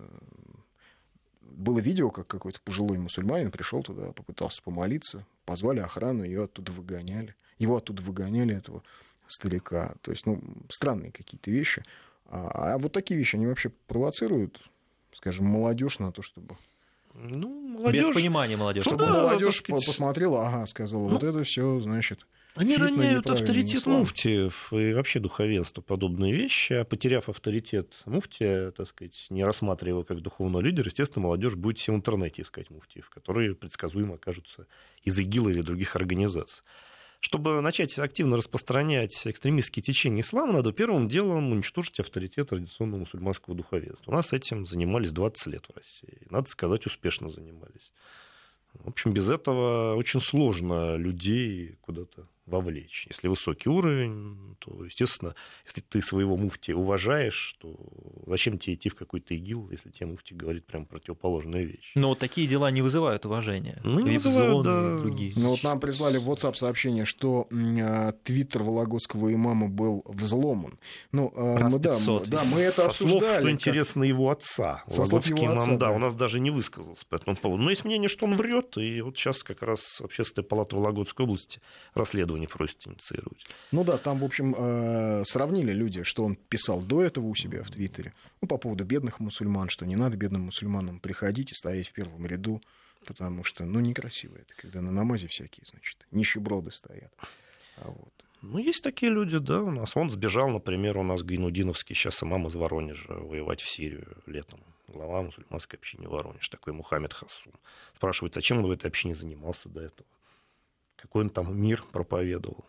было видео, как какой-то пожилой мусульманин пришел туда, попытался помолиться, позвали охрану, ее оттуда выгоняли. Его оттуда выгоняли, этого старика. То есть, ну, странные какие-то вещи. А, а вот такие вещи, они вообще провоцируют, скажем, молодежь на то, чтобы ну, молодежь... Без понимания молодежь. Ну, да, молодежь сказать... посмотрела, ага, сказала, ну, вот это все, значит, они роняют авторитет муфтиев и вообще духовенство подобные вещи, а потеряв авторитет муфтия, так сказать, не рассматривая его как духовного лидера, естественно, молодежь будет все в интернете искать муфтиев, которые предсказуемо окажутся из ИГИЛа или других организаций. Чтобы начать активно распространять экстремистские течения ислама, надо первым делом уничтожить авторитет традиционного мусульманского духовенства. У нас этим занимались 20 лет в России. Надо сказать, успешно занимались. В общем, без этого очень сложно людей куда-то вовлечь. Если высокий уровень, то, естественно, если ты своего муфти уважаешь, то зачем тебе идти в какой-то ИГИЛ, если тебе муфти говорит прям противоположную вещь? Но вот такие дела не вызывают уважения. Ну, не вызывают, да. другие. Ну, вот нам прислали в WhatsApp сообщение, что а, твиттер Вологодского имама был взломан. Ну, а, Раз мы, да, да, мы это Со обсуждали. Слов, что интересно, его отца. Со Вологодский его отца, имам, да, да, у нас даже не высказался по этому поводу. Но есть мнение, что он врет, и вот сейчас как раз Общественная палата Вологодской области расследует не просит инициировать. Ну да, там, в общем, э, сравнили люди, что он писал до этого у себя в Твиттере. Ну, по поводу бедных мусульман, что не надо бедным мусульманам приходить и стоять в первом ряду, потому что, ну, некрасиво это, когда на намазе всякие, значит, нищеброды стоят. А вот. Ну, есть такие люди, да, у нас. Он сбежал, например, у нас Гайнудиновский, сейчас имам из Воронежа, воевать в Сирию летом. Глава мусульманской общины Воронеж, такой Мухаммед Хасун. Спрашивается, а чем он в этой общине занимался до этого? Какой он там мир проповедовал.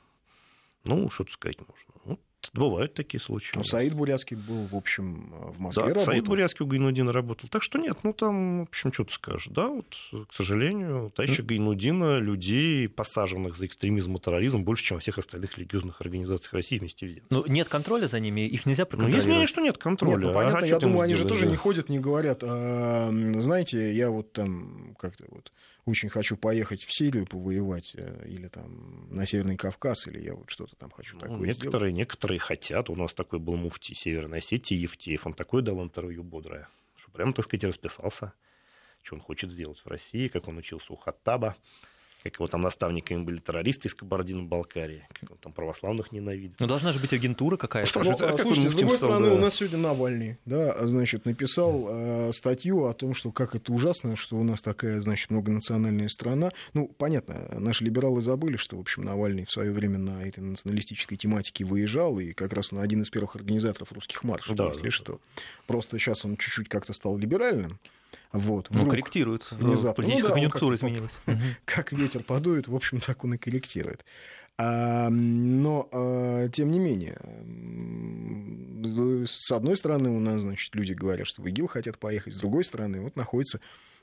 Ну, что-то сказать можно. Вот бывают такие случаи. Ну, Саид Бурятский был, в общем, в Москве да, работал. Саид Бурятский у Гайнудина работал. Так что нет, ну там, в общем, что ты скажешь. Да, вот, к сожалению, товарища mm. Гайнудина людей, посаженных за экстремизм и терроризм, больше, чем во всех остальных религиозных организациях России вместе взятых. Ну, нет контроля за ними, их нельзя проконтролировать. Ну, есть мнение, что нет контроля. Нет, ну, понятно, а я думаю, они же тоже не ходят, не говорят, а, знаете, я вот там как-то вот очень хочу поехать в Сирию повоевать, э, или там на Северный Кавказ, или я вот что-то там хочу ну, такое некоторые, сделать. Некоторые хотят. У нас такой был муфти Северной Осетии Евтеев. Он такой дал интервью бодрое что прямо, так сказать, расписался, что он хочет сделать в России, как он учился у Хаттаба как его там наставниками были террористы из Кабардино-Балкарии, как он там православных ненавидит. Ну, должна же быть агентура какая-то. Ну, а, слушайте, с другой стал, стороны, да. у нас сегодня Навальный, да, значит, написал э, статью о том, что как это ужасно, что у нас такая, значит, многонациональная страна. Ну, понятно, наши либералы забыли, что, в общем, Навальный в свое время на этой националистической тематике выезжал, и как раз он один из первых организаторов русских маршей, да, если да, что. Да. Просто сейчас он чуть-чуть как-то стал либеральным. Вот, ну, корректирует. Внезапно. Политическая ну, да, конъюнктура изменилась. Как ветер подует, в общем, так он и корректирует. А, но, а, тем не менее, с одной стороны, у нас, значит, люди говорят, что в ИГИЛ хотят поехать, с другой стороны, вот находятся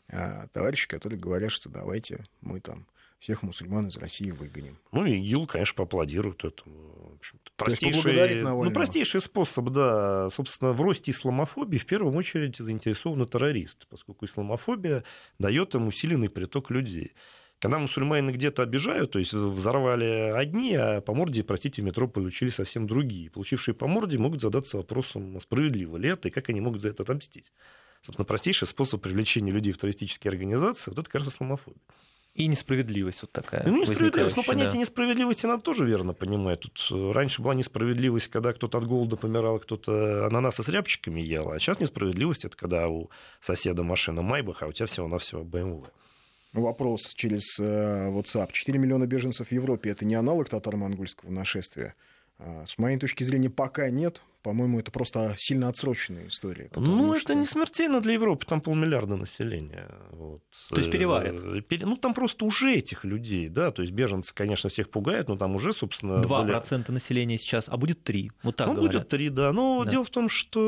а, товарищи, которые говорят, что давайте мы там всех мусульман из России выгоним. Ну, ИГИЛ, конечно, поаплодирует этому. Простейший, ну, простейший способ, да. Собственно, в росте исламофобии в первую очередь заинтересованы террористы, поскольку исламофобия дает им усиленный приток людей. Когда мусульмане где-то обижают, то есть взорвали одни, а по морде, простите, метро получили совсем другие. Получившие по морде могут задаться вопросом, справедливо ли это и как они могут за это отомстить. Собственно, простейший способ привлечения людей в террористические организации, вот это, кажется, исламофобия. И несправедливость вот такая. Ну, несправедливость. Ну, понятие да. несправедливости надо тоже верно понимать. Тут э, раньше была несправедливость, когда кто-то от голода помирал, кто-то ананасы с рябчиками ел. А сейчас несправедливость это когда у соседа машина Майбах, а у тебя всего-навсего BMW. Вопрос через э, WhatsApp. 4 миллиона беженцев в Европе – это не аналог татаро-монгольского нашествия? А, с моей точки зрения, пока нет. По-моему, это просто сильно отсроченная история. Ну, что... это не смертельно для Европы, там полмиллиарда населения. Вот. То есть переварят? Э, ну, там просто уже этих людей, да, то есть беженцы, конечно, всех пугают, но там уже, собственно... 2% были... населения сейчас, а будет 3, вот так Ну, говорят. будет 3, да, но да. дело в том, что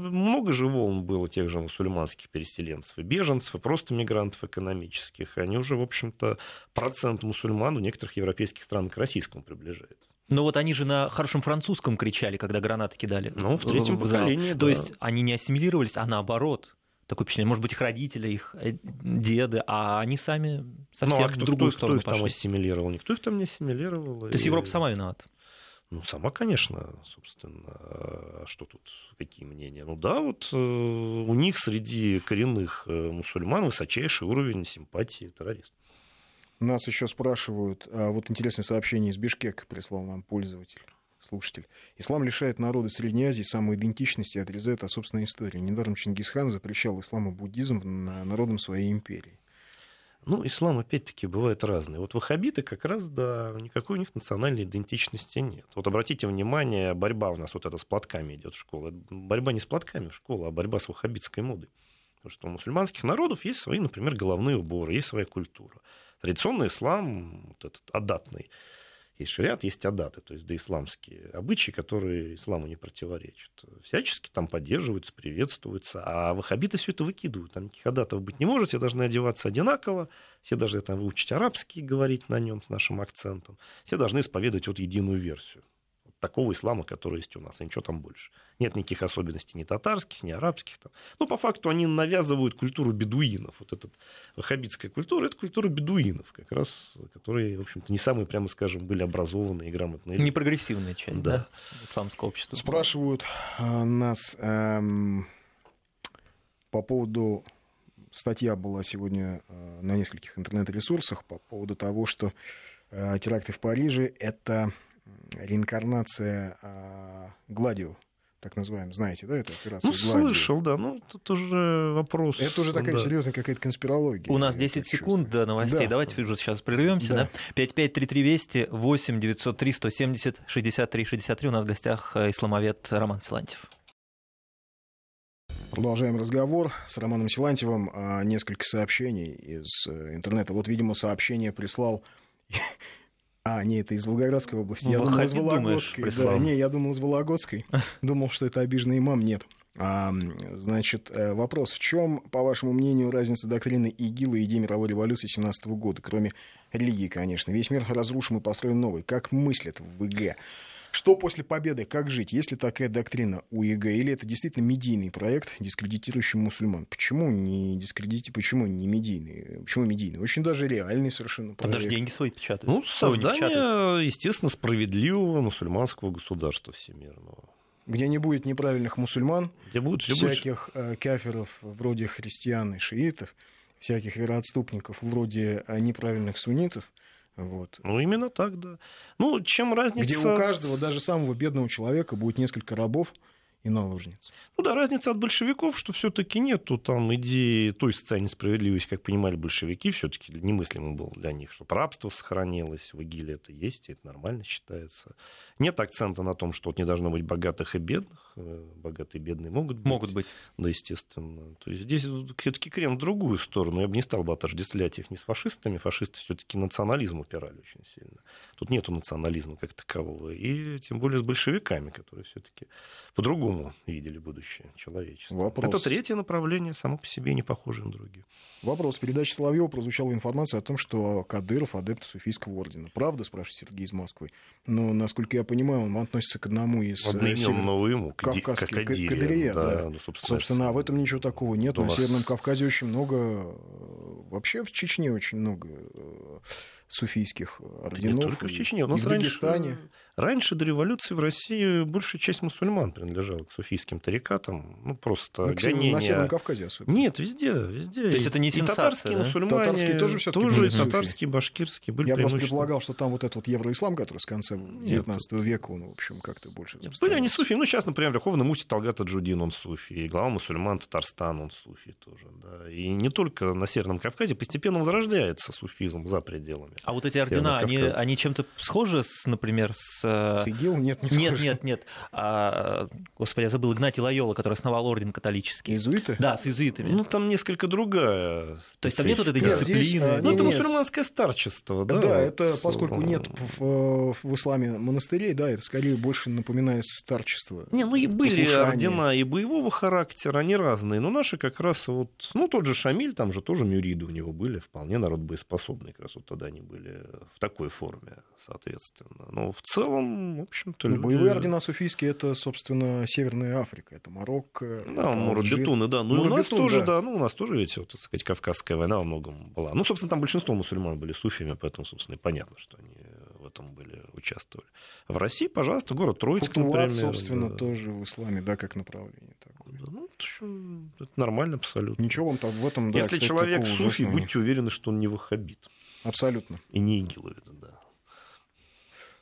много же волн было тех же мусульманских переселенцев и беженцев, и просто мигрантов экономических, они уже, в общем-то, процент мусульман в некоторых европейских странах к российскому приближается. Но вот они же на хорошем французском кричали, когда гранаты кидали. Ну, в третьем в поколении, да. То есть они не ассимилировались, а наоборот. Такое впечатление. Может быть, их родители, их э, деды, а они сами совсем ну, а кто, в другую кто, сторону кто их там ассимилировал? Никто их там не ассимилировал. То есть Европа сама виновата? Ну, сама, конечно, собственно. А что тут, какие мнения? Ну да, вот э, у них среди коренных э, мусульман высочайший уровень симпатии террористов. Нас еще спрашивают, а вот интересное сообщение из Бишкека прислал нам пользователь слушатель. Ислам лишает народа Средней Азии самоидентичности и отрезает от собственной истории. Недаром Чингисхан запрещал ислам и буддизм на народам своей империи. Ну, ислам, опять-таки, бывает разный. Вот ваххабиты как раз, да, никакой у них национальной идентичности нет. Вот обратите внимание, борьба у нас вот это с платками идет в школу. Борьба не с платками в школу, а борьба с ваххабитской модой. Потому что у мусульманских народов есть свои, например, головные уборы, есть своя культура. Традиционный ислам, вот этот адатный, есть шариат, есть адаты, то есть доисламские обычаи, которые исламу не противоречат. Всячески там поддерживаются, приветствуются, а ваххабиты все это выкидывают. Там никаких адатов быть не может, все должны одеваться одинаково, все должны там выучить арабский, говорить на нем с нашим акцентом, все должны исповедовать вот единую версию такого ислама, который есть у нас, а ничего там больше. Нет никаких особенностей ни татарских, ни арабских. Там. Ну, по факту они навязывают культуру бедуинов. Вот эта ваххабитская культура, это культура бедуинов, как раз, которые, в общем-то, не самые, прямо скажем, были образованные и грамотные. Не прогрессивная часть, да, да исламского общества. Спрашивают э, нас эм, по поводу статья была сегодня э, на нескольких интернет-ресурсах по поводу того, что э, теракты в Париже это реинкарнация а, Гладио, так называемая, знаете, да, это операция Ну, Гладио. слышал, да, ну, тут уже вопрос. Это уже такая да. серьезная какая-то конспирология. У нас 10 секунд до новостей, да. давайте уже сейчас прервемся, да. да? 553320 8 903 170 63 63, у нас в гостях э, исламовед Роман Силантьев. Продолжаем разговор с Романом Силантьевым. А, несколько сообщений из э, интернета. Вот, видимо, сообщение прислал а, не, это из Волгоградской области. Я думал, из Вологодской. Думаешь, да, не, я думал, из Вологодской. Думал, что это обиженный имам. Нет. А, значит, э, вопрос. В чем, по вашему мнению, разница доктрины ИГИЛа и идеи мировой революции 17 года? Кроме религии, конечно. Весь мир разрушим и построим новый. Как мыслят в ВГ? Что после победы, как жить? Есть ли такая доктрина у ИГ? Или это действительно медийный проект, дискредитирующий мусульман? Почему не дискредити, почему не медийный? Почему медийный? Очень даже реальный совершенно проект. Даже деньги свои печатают. Ну, создание, естественно, справедливого мусульманского государства всемирного. где не будет неправильных мусульман, где будет, где всяких будет... кафиров вроде христиан и шиитов, всяких вероотступников вроде неправильных суннитов, вот. Ну, именно так, да. Ну, чем разница... Где у каждого, даже самого бедного человека, будет несколько рабов, и наложниц. Ну да, разница от большевиков, что все-таки нету там идеи той социальной справедливости, как понимали большевики, все-таки немыслимо было для них, что рабство сохранилось, в ИГИЛе это есть, и это нормально считается. Нет акцента на том, что вот не должно быть богатых и бедных, э, богатые и бедные могут быть. Могут быть. Да, естественно. То есть здесь все-таки крен в другую сторону. Я бы не стал бы отождествлять их не с фашистами, фашисты все-таки национализм упирали очень сильно. Тут нету национализма как такового, и тем более с большевиками, которые все-таки по-другому видели будущее человечества. Вопрос. Это третье направление, само по себе не похоже на другие. Вопрос. В передаче Соловьева прозвучала информация о том, что Кадыров адепт Суфийского ордена. Правда, спрашивает Сергей из Москвы. Но, насколько я понимаю, он относится к одному из... Одноименному ему, Кавказских кадырия. Да, да. Ну, собственно, собственно, а в этом ничего такого нет. На Северном Кавказе очень много... Э, вообще в Чечне очень много э, суфийских орденов. Не только в Чечне, у нас в Дагестане. Раньше, до революции в России большая часть мусульман принадлежала к суфийским тарикатам. Ну, просто ну, гонения... На Северном Кавказе особенно. Нет, везде, везде. То есть это не и татарские да? мусульмане... Татарские тоже все Тоже татарские, башкирские были Я просто предполагал, что там вот этот вот евроислам, который с конца 19 века, он, в общем, как-то больше Были они суфи. Ну, сейчас, например, Верховный Муфти Талгат Аджудин, он суфи. И глава мусульман Татарстан, он суфи тоже. Да. И не только на Северном Кавказе постепенно возрождается суфизм за пределами. А вот эти ордена, они, они чем-то схожи, с, например, с... С ИГИЛ? Нет, не Нет, нет, нет. А, господи, я забыл, Игнатий Лайола, который основал орден католический. Иезуиты? Да, с иезуитами. Ну, там несколько другая То есть там нет вот этой дисциплины? Здесь, а, ну, это мусульманское старчество, да? Да, это поскольку нет в, в исламе монастырей, да, это скорее больше напоминает старчество. Не, ну и были ордена и боевого характера, они разные, но наши как раз вот, ну, тот же Шамиль, там же тоже мюриды у него были, вполне народ боеспособный, как раз вот тогда они были в такой форме, соответственно. Но в целом, в общем-то, ну, люди... Боевые ордена суфийские, это, собственно, Северная Африка, это Марокко. Да, Мурабетуны, да. Ну, и у нас тоже, да. да, ну, у нас тоже, ведь, вот, так сказать, Кавказская война во многом была. Ну, собственно, там большинство мусульман были суфиями, поэтому, собственно, и понятно, что они в этом были, участвовали. В России, пожалуйста, город Троицк, Футулат, например. собственно, да. тоже в исламе, да, как направление такое. Да, ну, это нормально абсолютно. Ничего вам там в этом, да, Если кстати, человек суфий, будьте уверены, что он не ваххабит. Абсолютно. И не игиловец, да.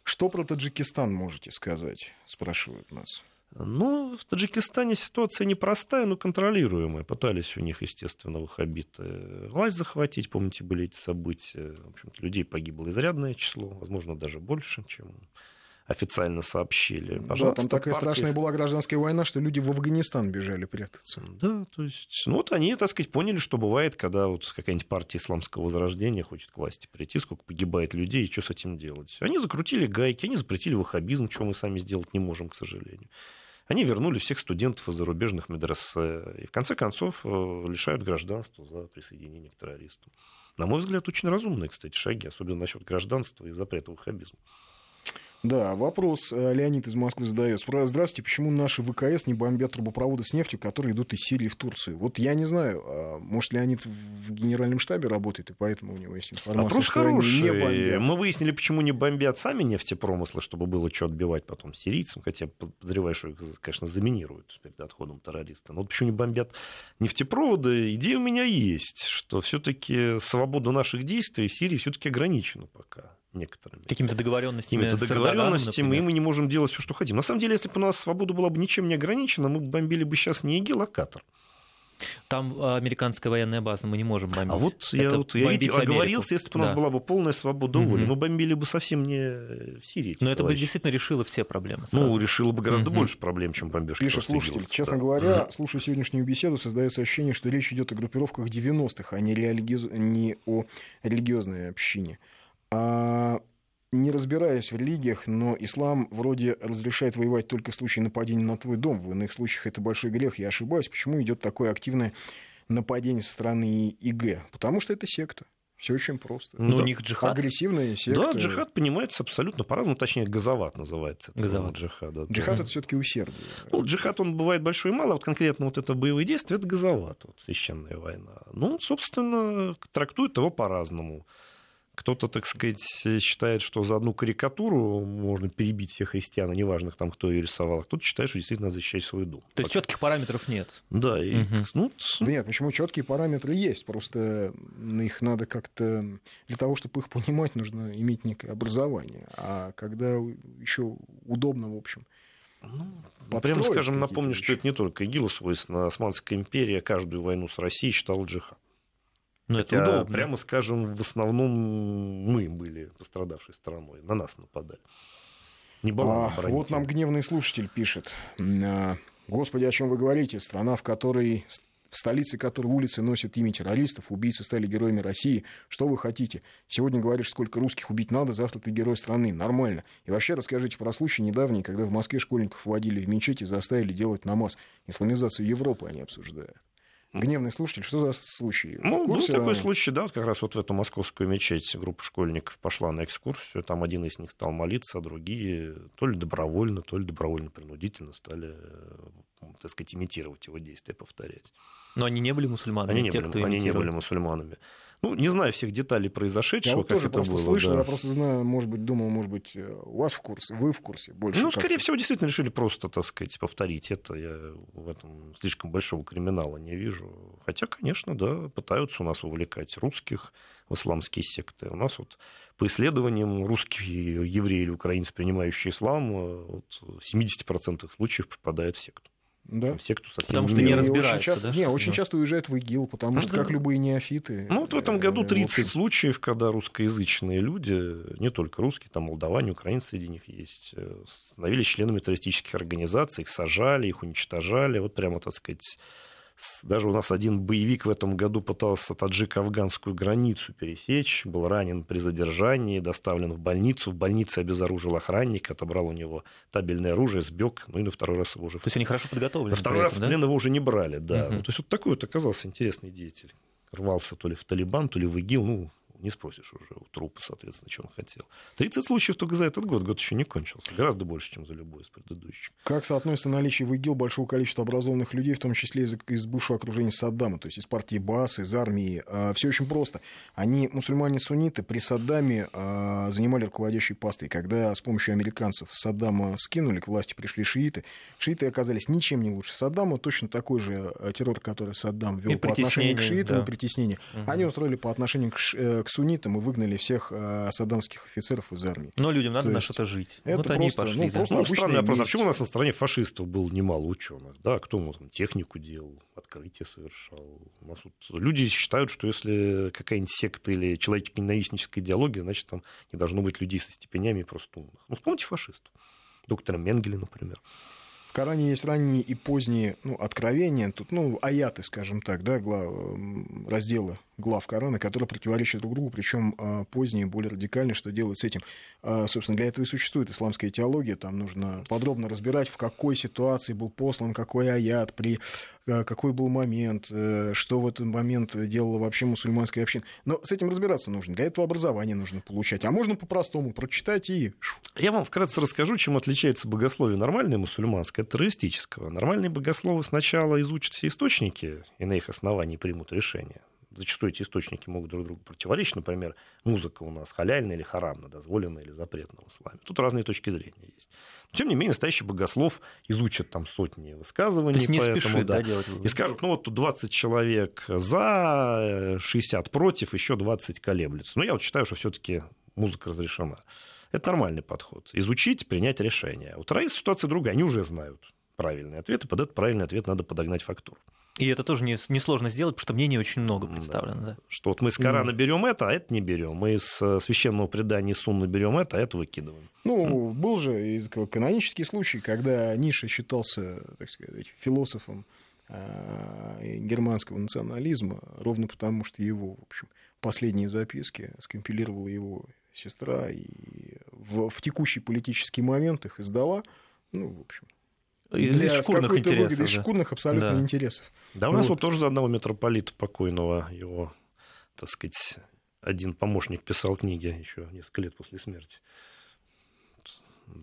Что про Таджикистан можете сказать, спрашивают нас. Ну, в Таджикистане ситуация непростая, но контролируемая. Пытались у них, естественно, ваххабиты власть захватить. Помните, были эти события. В общем-то, людей погибло изрядное число, возможно, даже больше, чем официально сообщили. Пожалуйста, да, там такая партии... страшная была гражданская война, что люди в Афганистан бежали прятаться. Да, то есть, ну вот они, так сказать, поняли, что бывает, когда вот какая-нибудь партия исламского возрождения хочет к власти прийти, сколько погибает людей, и что с этим делать. Они закрутили гайки, они запретили ваххабизм, чего мы сами сделать не можем, к сожалению. Они вернули всех студентов из зарубежных медресе и, в конце концов, э, лишают гражданства за присоединение к террористам. На мой взгляд, очень разумные, кстати, шаги, особенно насчет гражданства и запрета ваххабизма. Да, вопрос э, Леонид из Москвы задает. Здравствуйте, почему наши ВКС не бомбят трубопроводы с нефтью, которые идут из Сирии в Турцию? Вот я не знаю, а может, Леонид в генеральном штабе работает, и поэтому у него есть информация, Вопрос что хороший. не бомбят. Мы выяснили, почему не бомбят сами нефтепромыслы, чтобы было что отбивать потом сирийцам, хотя подозреваю, что их, конечно, заминируют перед отходом террориста. Но вот почему не бомбят нефтепроводы? Идея у меня есть, что все-таки свобода наших действий в Сирии все-таки ограничена пока некоторыми. Какими-то договоренностями. Какими-то договоренностями, и мы не можем делать все, что хотим. На самом деле, если бы у нас свобода была бы ничем не ограничена, мы бомбили бы сейчас не ИГИЛ, а Катар. Там а, американская военная база, мы не можем бомбить. А вот я, вот, я видите, оговорился, если бы у нас да. была бы полная свобода воли. Угу. Мы бомбили бы совсем не в Сирии. Но это бы действительно решило все проблемы. Сразу. Ну, решило бы гораздо угу. больше проблем, чем бомбежки. Пишет слушатель. Честно да. говоря, угу. слушая сегодняшнюю беседу, создается ощущение, что речь идет о группировках 90-х, а не, религиоз... не о религиозной общине. А не разбираясь в религиях, но ислам вроде разрешает воевать только в случае нападения на твой дом. В иных случаях это большой грех. Я ошибаюсь. Почему идет такое активное нападение со стороны ИГ? Потому что это секта. Все очень просто. Ну, да. у них джихад. Агрессивная секта. Да, джихад понимается абсолютно по-разному. Точнее, газоват называется. Газоват. Джихад. Да. Джихад да. это все-таки усердие. Ну, джихад, он бывает большой и мало. Вот конкретно вот это боевые действия, это газоват. Вот, священная война. Ну, собственно, трактуют его по-разному Кто-то, так сказать, считает, что за одну карикатуру можно перебить всех христиан, неважно, там, кто ее рисовал. А кто-то считает, что действительно надо защищать свой дом. То есть четких параметров нет. Да, и, угу. ну, да нет, почему четкие параметры есть? Просто их надо как-то для того, чтобы их понимать, нужно иметь некое образование. А когда еще удобно, в общем, ну, прямо скажем, напомню, вещи. что это не только ИГИЛу свойственно. Османская империя каждую войну с Россией считала джихад. Но ну, это удобно. Прямо скажем, в основном мы были пострадавшей стороной. На нас нападали. Не было а, Вот нам гневный слушатель пишет. А, Господи, о чем вы говорите? Страна, в которой в столице которой улицы носят имя террористов, убийцы стали героями России. Что вы хотите? Сегодня говоришь, сколько русских убить надо, завтра ты герой страны. Нормально. И вообще расскажите про случай недавний, когда в Москве школьников вводили в мечети и заставили делать намаз. Исламизацию Европы они обсуждают. Гневный слушатель, что за случай? Ну, был такой случай, да, вот как раз вот в эту московскую мечеть группа школьников пошла на экскурсию, там один из них стал молиться, а другие то ли добровольно, то ли добровольно-принудительно стали, так сказать, имитировать его действия, повторять. Но они не были мусульманами? Они не, те, были, они не были мусульманами. Ну, не знаю всех деталей произошедшего, я вот как тоже это просто было. слышал, да. я просто знаю, может быть, думал, может быть, у вас в курсе, вы в курсе больше. Ну, скорее всего, действительно решили просто, так сказать, повторить это. Я в этом слишком большого криминала не вижу. Хотя, конечно, да, пытаются у нас вовлекать русских в исламские секты. У нас вот по исследованиям русские евреи или украинцы, принимающие ислам, э, вот в 70% случаев попадают в секту да. все, кто совсем Потому что не, разбираются, очень часто, да? Не, очень часто уезжают в ИГИЛ, потому ну, что, да. как любые неофиты... Ну, вот в этом году 30 э, случаев, когда русскоязычные люди, не только русские, там молдаване, украинцы среди них есть, э, становились членами террористических организаций, их сажали, их уничтожали, вот прямо, так сказать, даже у нас один боевик в этом году пытался таджик-афганскую границу пересечь, был ранен при задержании, доставлен в больницу. В больнице обезоружил охранник, отобрал у него табельное оружие, сбег, ну и на второй раз его уже... То есть они хорошо подготовлены? На второй раз да? плен его уже не брали, да. Угу. Ну, то есть вот такой вот оказался интересный деятель. Рвался то ли в Талибан, то ли в ИГИЛ, ну, не спросишь уже у трупа, соответственно, что он хотел. 30 случаев только за этот год. Год еще не кончился. Гораздо больше, чем за любой из предыдущих. Как соотносится наличие в ИГИЛ большого количества образованных людей, в том числе из, из бывшего окружения Саддама, то есть из партии БАС, из армии? А, все очень просто. Они, мусульмане-сунниты, при Саддаме а, занимали руководящие посты. И когда с помощью американцев Саддама скинули, к власти пришли шииты, шииты оказались ничем не лучше Саддама, точно такой же а, террор, который Саддам вел по отношению к шиитам да. и притеснение. Угу. Они устроили по отношению к, э, к суннитам и выгнали всех э, саддамских офицеров из армии. Но людям надо То на что-то жить. Это вот просто, они пошли. Ну, да. просто ну, странный вопрос. А почему у нас на стороне фашистов было немало ученых? Да, кто ему там технику делал, открытие совершал? У нас вот люди считают, что если какая-нибудь секта или человеческо-ненавистническая идеология, значит, там не должно быть людей со степенями просто умных. Ну, вспомните фашистов. Доктора Менгеля, например. В Коране есть ранние и поздние ну, откровения, тут, ну, аяты, скажем так, да, глав, разделы глав Корана, которые противоречат друг другу, причем а, поздние, более радикальные, что делать с этим. А, собственно, для этого и существует исламская теология, там нужно подробно разбирать, в какой ситуации был послан какой аят, при а, какой был момент, э, что в этот момент делала вообще мусульманская община. Но с этим разбираться нужно. Для этого образование нужно получать. А можно по-простому прочитать и... Я вам вкратце расскажу, чем отличается богословие нормальное мусульманское от террористического. Нормальные богословы сначала изучат все источники и на их основании примут решение зачастую эти источники могут друг другу противоречить. Например, музыка у нас халяльная или харамна, дозволенная или запретная в исламе. Тут разные точки зрения есть. Но, тем не менее, настоящий богослов изучит там сотни высказываний. То есть не поэтому, спешит, да, да, делать И скажут, ну вот тут 20 человек за, 60 против, еще 20 колеблются. Но я вот считаю, что все-таки музыка разрешена. Это нормальный подход. Изучить, принять решение. У террористов ситуация другая. Они уже знают правильный ответ, и под этот правильный ответ надо подогнать фактуру. И это тоже несложно не сделать, потому что мнений очень много представлено. Да. Да. Что вот мы с Корана mm. берем это, а это не берем. Мы из э, священного предания Сунны берем это, а это выкидываем. Ну, mm. был же канонический случай, когда Ниша считался, так сказать, философом э, германского национализма, ровно потому, что его, в общем, последние записки скомпилировала его сестра и в, в текущий политический момент их издала. Ну, в общем, из шкурных интересов. Из шкурных абсолютно да. интересов. Да, у нас вот. вот тоже за одного митрополита покойного его, так сказать, один помощник писал книги еще несколько лет после смерти.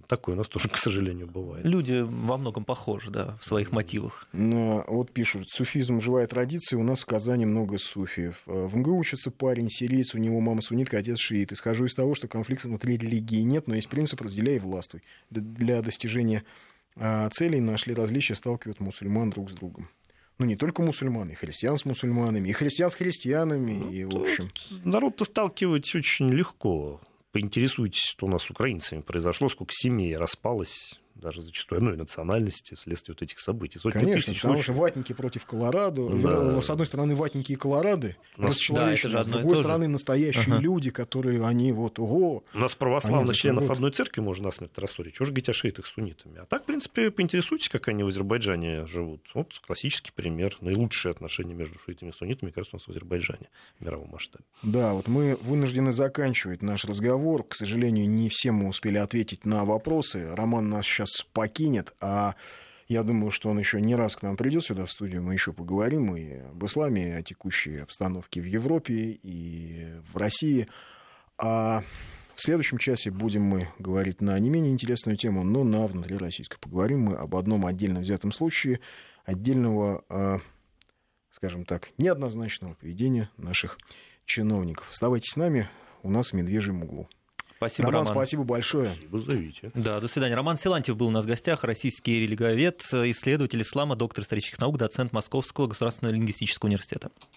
Такое у нас тоже, к сожалению, бывает. Люди во многом похожи, да, в своих мотивах. Но, вот пишут, суфизм живая традиция, у нас в Казани много суфиев. В МГУ учится парень, сириец, у него мама суннитка, отец шиит. Исхожу из того, что конфликта внутри религии нет, но есть принцип «разделяй и властвуй». Для достижения а, целей нашли различия, сталкивают мусульман друг с другом. Ну, не только мусульман, и христиан с мусульманами, и христиан с христианами, ну, и, в общем... Народ-то сталкивать очень легко. Поинтересуйтесь, что у нас с украинцами произошло, сколько семей распалось даже зачастую одной национальности вследствие вот этих событий. Сотни Конечно, тысяч, потому что ватники против Колорадо. Да. С одной стороны, ватники и Колорады, нас... да, с другой стороны, настоящие ага. люди, которые они вот, ого... У нас православных членов одной церкви можно насмерть рассорить. Чего же говорить о шиитах с суннитами? А так, в принципе, поинтересуйтесь, как они в Азербайджане живут. Вот классический пример. Наилучшие отношения между шиитами и суннитами, кажется, у нас в Азербайджане в мировом масштабе. Да, вот мы вынуждены заканчивать наш разговор. К сожалению, не все мы успели ответить на вопросы. Роман нас сейчас нас покинет, а я думаю, что он еще не раз к нам придет сюда в студию, мы еще поговорим и об исламе, и о текущей обстановке в Европе и в России. А в следующем часе будем мы говорить на не менее интересную тему, но на внутрироссийской. Поговорим мы об одном отдельно взятом случае, отдельного, а, скажем так, неоднозначного поведения наших чиновников. Оставайтесь с нами, у нас в «Медвежьем углу». Спасибо, Роман. Роман. Спасибо большое. Спасибо, зовите. Да, до свидания. Роман Силантьев был у нас в гостях, российский религовед, исследователь ислама, доктор исторических наук, доцент Московского государственного лингвистического университета.